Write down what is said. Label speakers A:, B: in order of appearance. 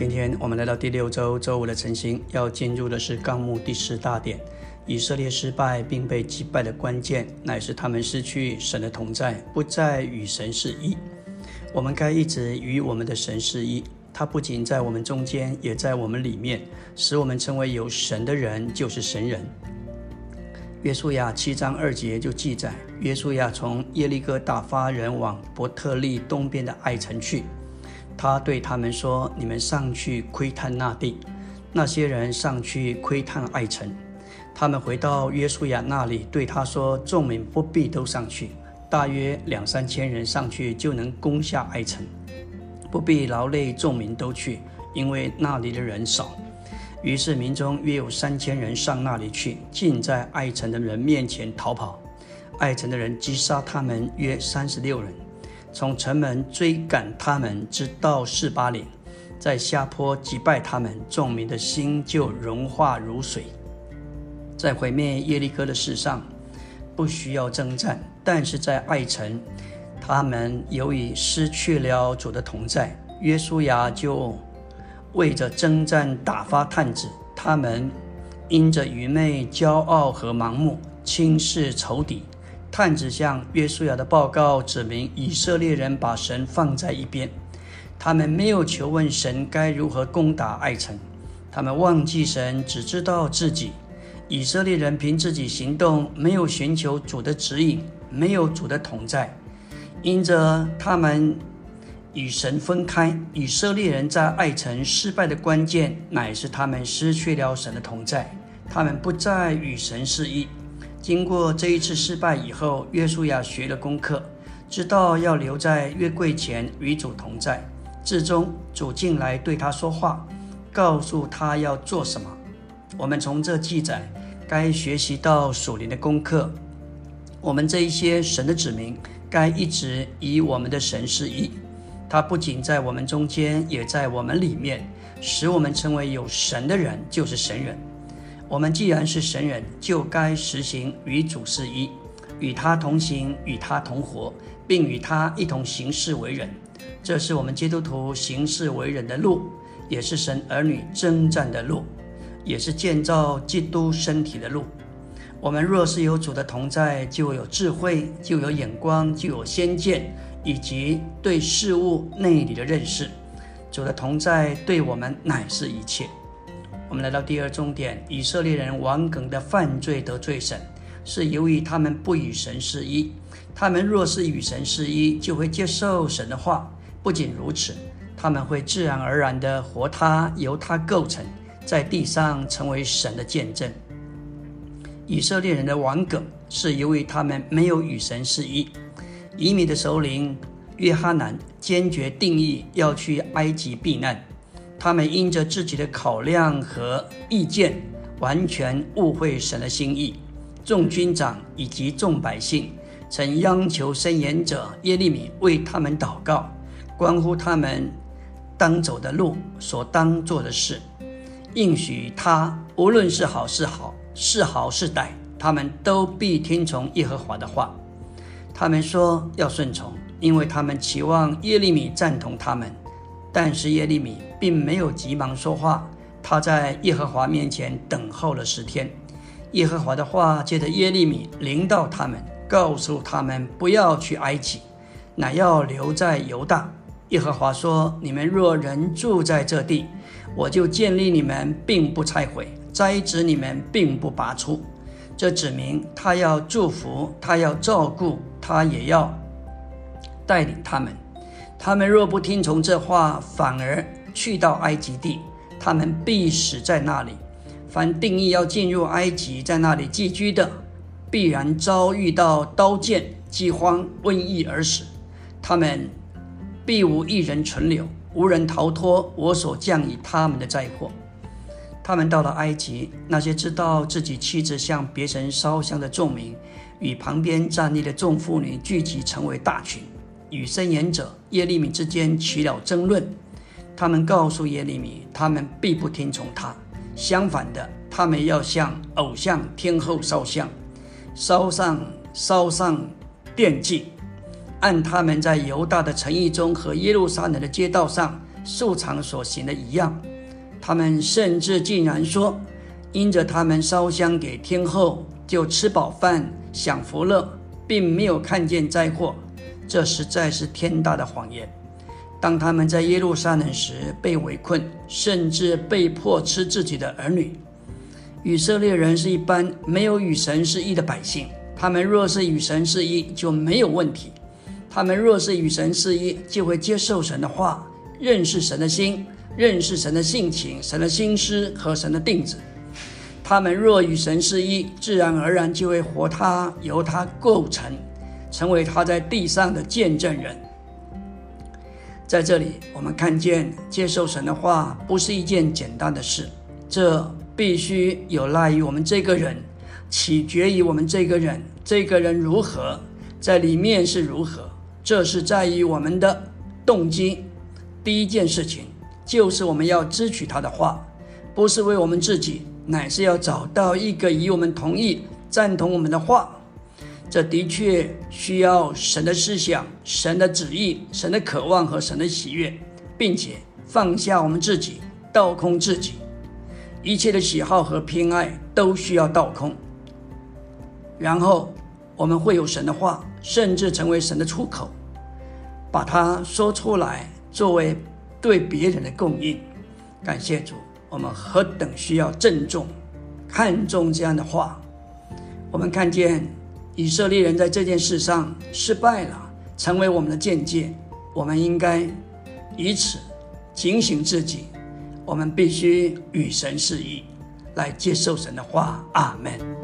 A: 今天我们来到第六周周五的晨星，要进入的是纲目第十大点。以色列失败并被击败的关键，乃是他们失去神的同在，不再与神是一。我们该一直与我们的神是一。他不仅在我们中间，也在我们里面，使我们成为有神的人，就是神人。约书亚七章二节就记载，约书亚从耶利哥打发人往伯特利东边的爱城去。他对他们说：“你们上去窥探那地。”那些人上去窥探爱城。他们回到约书亚那里，对他说：“众民不必都上去，大约两三千人上去就能攻下爱城，不必劳累众民都去，因为那里的人少。”于是民中约有三千人上那里去，尽在爱城的人面前逃跑。爱城的人击杀他们约三十六人。从城门追赶他们，直到四巴岭，在下坡击败他们，众民的心就融化如水。在毁灭耶利哥的事上，不需要征战；但是在爱城，他们由于失去了主的同在，约书亚就为着征战打发探子。他们因着愚昧、骄傲和盲目，轻视仇敌。探子向约书亚的报告指明，以色列人把神放在一边，他们没有求问神该如何攻打爱城，他们忘记神，只知道自己。以色列人凭自己行动，没有寻求主的指引，没有主的同在，因着他们与神分开。以色列人在爱城失败的关键，乃是他们失去了神的同在，他们不再与神是一。经过这一次失败以后，约书亚学了功课，知道要留在约柜前与主同在。至终，主进来对他说话，告诉他要做什么。我们从这记载该学习到属灵的功课。我们这一些神的子民，该一直以我们的神是一。他不仅在我们中间，也在我们里面，使我们成为有神的人，就是神人。我们既然是神人，就该实行与主是一，与他同行，与他同活，并与他一同行事为人。这是我们基督徒行事为人的路，也是神儿女征战的路，也是建造基督身体的路。我们若是有主的同在，就有智慧，就有眼光，就有先见，以及对事物内里的认识。主的同在对我们乃是一切。我们来到第二重点：以色列人顽梗的犯罪得罪神，是由于他们不与神是一。他们若是与神是一，就会接受神的话。不仅如此，他们会自然而然地活他，由他构成，在地上成为神的见证。以色列人的顽梗，是由于他们没有与神是一。以米的首领约哈南坚决定义要去埃及避难。他们因着自己的考量和意见，完全误会神的心意。众军长以及众百姓曾央求申言者耶利米为他们祷告，关乎他们当走的路、所当做的事，应许他无论是好是好，是好是歹，他们都必听从耶和华的话。他们说要顺从，因为他们期望耶利米赞同他们。但是耶利米并没有急忙说话，他在耶和华面前等候了十天。耶和华的话借着耶利米临到他们，告诉他们不要去埃及，乃要留在犹大。耶和华说：“你们若仍住在这地，我就建立你们，并不拆毁；栽植你们，并不拔出。”这指明他要祝福，他要照顾，他也要带领他们。他们若不听从这话，反而去到埃及地，他们必死在那里。凡定义要进入埃及，在那里寄居的，必然遭遇到刀剑、饥荒、瘟疫而死。他们必无一人存留，无人逃脱我所降以他们的灾祸。他们到了埃及，那些知道自己妻子向别神烧香的众民，与旁边站立的众妇女聚集成为大群。与申言者耶利米之间起了争论，他们告诉耶利米，他们必不听从他。相反的，他们要向偶像天后烧香，烧上烧上奠祭，按他们在犹大的城邑中和耶路撒冷的街道上素常所行的一样。他们甚至竟然说，因着他们烧香给天后，就吃饱饭享福乐，并没有看见灾祸。这实在是天大的谎言。当他们在耶路撒冷时被围困，甚至被迫吃自己的儿女。以色列人是一般没有与神是一的百姓，他们若是与神是一，就没有问题。他们若是与神是一，就会接受神的话，认识神的心，认识神的性情、神的心思和神的定旨。他们若与神是一，自然而然就会活他，由他构成，成为他在地上的见证人。在这里，我们看见接受神的话不是一件简单的事，这必须有赖于我们这个人，取决于我们这个人，这个人如何，在里面是如何，这是在于我们的动机。第一件事情就是我们要支取他的话，不是为我们自己，乃是要找到一个与我们同意、赞同我们的话。这的确需要神的思想、神的旨意、神的渴望和神的喜悦，并且放下我们自己，倒空自己，一切的喜好和偏爱都需要倒空。然后我们会有神的话，甚至成为神的出口，把它说出来，作为对别人的供应。感谢主，我们何等需要郑重、看重这样的话。我们看见。以色列人在这件事上失败了，成为我们的见解。我们应该以此警醒自己。我们必须与神示意，来接受神的话。阿门。